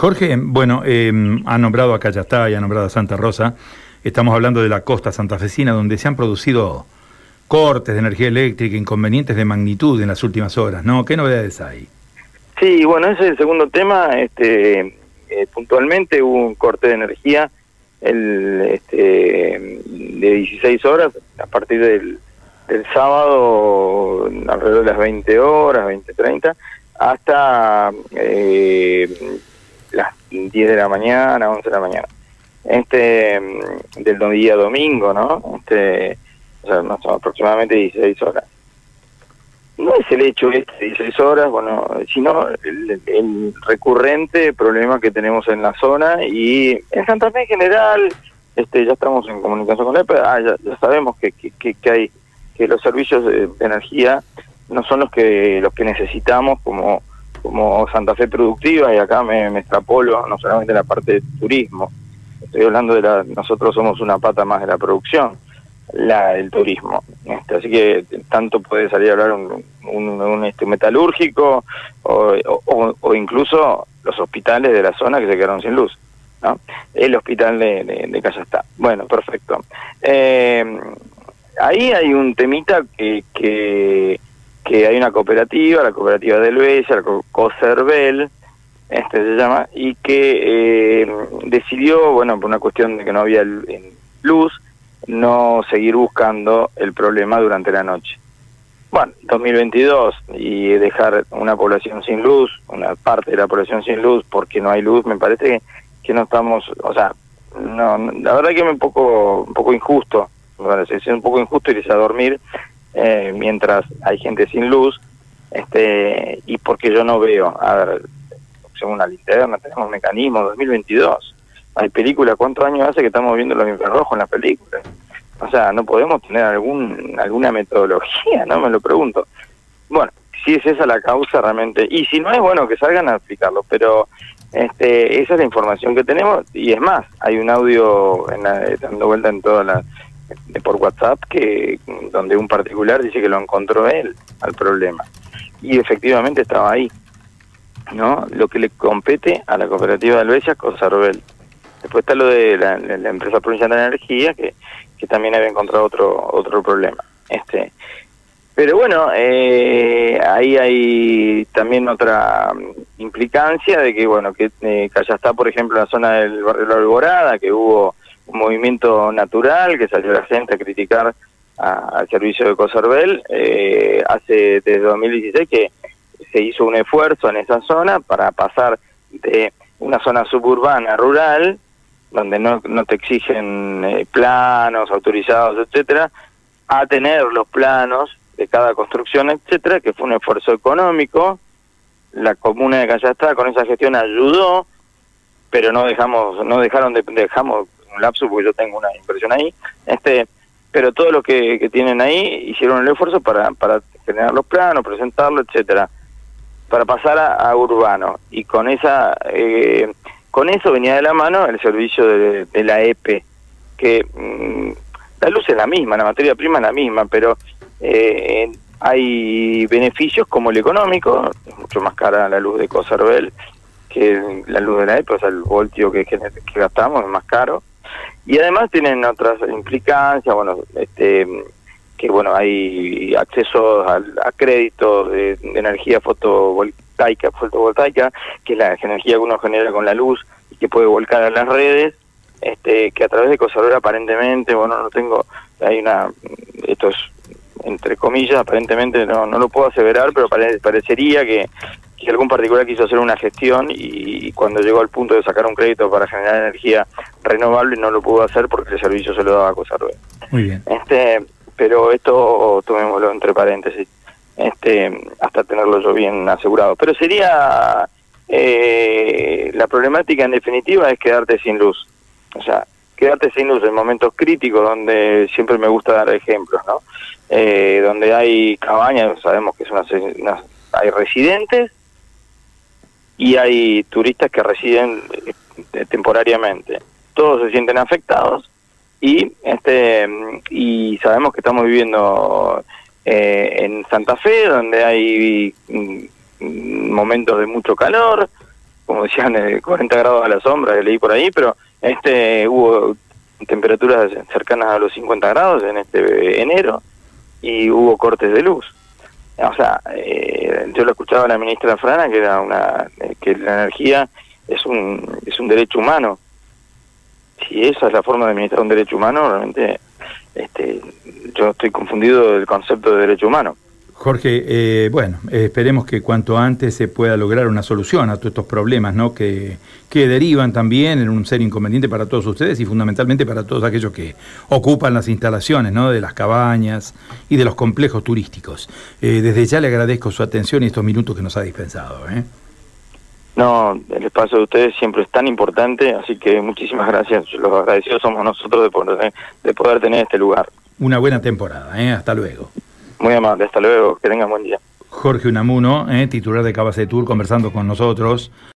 Jorge, bueno, eh, ha nombrado a Cayastá y ha nombrado a Santa Rosa. Estamos hablando de la costa santafesina, donde se han producido cortes de energía eléctrica, inconvenientes de magnitud en las últimas horas, ¿no? ¿Qué novedades hay? Sí, bueno, ese es el segundo tema. Este, eh, puntualmente hubo un corte de energía el, este, de 16 horas a partir del, del sábado alrededor de las 20 horas, 20.30, hasta eh, las 10 de la mañana, 11 de la mañana. Este, del día domingo, ¿no? Este, o sea, no, son aproximadamente 16 horas. No es el hecho este 16 horas, bueno, sino el, recurrente problema que tenemos en la zona y en Santa Fe en general, este, ya estamos en comunicación con él, pero ah, ya, ya, sabemos que, que, que, hay que los servicios de, de energía no son los que los que necesitamos como como Santa Fe productiva y acá me, me extrapolo no solamente en la parte de turismo, estoy hablando de la, nosotros somos una pata más de la producción la el turismo. Este, así que tanto puede salir a hablar un, un, este metalúrgico o, incluso los hospitales de la zona que se quedaron sin luz. ¿no? El hospital de, de, de Callastá. Bueno, perfecto. Eh, ahí hay un temita que, que, que hay una cooperativa, la cooperativa del Bella, la COSERVEL, este se llama, y que eh, decidió, bueno, por una cuestión de que no había luz, no seguir buscando el problema durante la noche. Bueno, 2022 y dejar una población sin luz, una parte de la población sin luz porque no hay luz, me parece que, no estamos, o sea, no, la verdad que es un poco, un poco injusto, me es un poco injusto irse a dormir eh, mientras hay gente sin luz, este, y porque yo no veo, a ver, según la linterna tenemos mecanismos, 2022, hay películas, ¿cuántos años hace que estamos viendo los infrarrojos en las películas? O sea, no podemos tener algún alguna metodología, ¿no? Me lo pregunto. Bueno, si es esa la causa realmente, y si no es bueno que salgan a explicarlo, pero este, esa es la información que tenemos y es más, hay un audio en la, dando vuelta en toda la por WhatsApp que donde un particular dice que lo encontró él al problema y efectivamente estaba ahí, ¿no? Lo que le compete a la cooperativa de Albesia, Cosarbel. Después está lo de la, empresa provincial de energía, que, que también había encontrado otro otro problema. este Pero bueno, eh, ahí hay también otra implicancia de que, bueno, que, eh, está, por ejemplo, la zona del barrio La Alborada, que hubo movimiento natural, que salió la gente a criticar al servicio de Coservel, eh, hace desde 2016 que se hizo un esfuerzo en esa zona para pasar de una zona suburbana rural donde no, no te exigen eh, planos autorizados, etcétera, a tener los planos de cada construcción, etcétera, que fue un esfuerzo económico. La comuna de Callastá con esa gestión ayudó, pero no dejamos, no dejaron de, dejamos un lapso porque yo tengo una inversión ahí, este, pero todo lo que, tienen ahí hicieron el esfuerzo para, para generar los planos, presentarlo, etcétera, para pasar a, urbano y con esa eh, con eso venía de la mano el servicio de, la EPE, que mmm, la luz es la misma, la materia prima es la misma, pero eh, hay beneficios como el económico, es mucho más cara la luz de Coservel que la luz de la EPE, o sea, el voltio que, que, que gastamos es más caro. Y además tienen otras implicancias, bueno, este que bueno, hay acceso a, a créditos de, de energía fotovoltaica fotovoltaica, que es la energía que uno genera con la luz y que puede volcar a las redes, este, que a través de Cosador aparentemente, bueno, no tengo, hay una, esto es entre comillas, aparentemente no, no lo puedo aseverar, pero pare, parecería que, que algún particular quiso hacer una gestión y cuando llegó al punto de sacar un crédito para generar energía renovable no lo pudo hacer porque el servicio se lo daba a Cosarve. Muy bien. Este, pero esto tomémoslo entre paréntesis este, hasta tenerlo yo bien asegurado. Pero sería, eh, la problemática en definitiva es quedarte sin luz. O sea, quedarte sin luz en momentos críticos donde siempre me gusta dar ejemplos, ¿no? Eh, donde hay cabañas, sabemos que son una, hay residentes y hay turistas que residen eh, temporariamente. Todos se sienten afectados y este y sabemos que estamos viviendo eh, en Santa Fe, donde hay mm, momentos de mucho calor, como decían, 40 grados a la sombra, leí por ahí, pero este hubo temperaturas cercanas a los 50 grados en este enero y hubo cortes de luz. O sea, eh, yo lo escuchaba a la ministra Frana que era una que la energía es un es un derecho humano. Si esa es la forma de administrar un derecho humano, realmente este yo estoy confundido del concepto de derecho humano. Jorge, eh, bueno, esperemos que cuanto antes se pueda lograr una solución a todos estos problemas, ¿no? Que, que derivan también en un ser inconveniente para todos ustedes y fundamentalmente para todos aquellos que ocupan las instalaciones, ¿no? De las cabañas y de los complejos turísticos. Eh, desde ya le agradezco su atención y estos minutos que nos ha dispensado, ¿eh? No, el espacio de ustedes siempre es tan importante, así que muchísimas gracias. Los agradecidos somos nosotros de poder, de poder tener este lugar. Una buena temporada, ¿eh? Hasta luego. Muy amable, hasta luego, que tengan buen día. Jorge Unamuno, eh, titular de Cabase Tour, conversando con nosotros.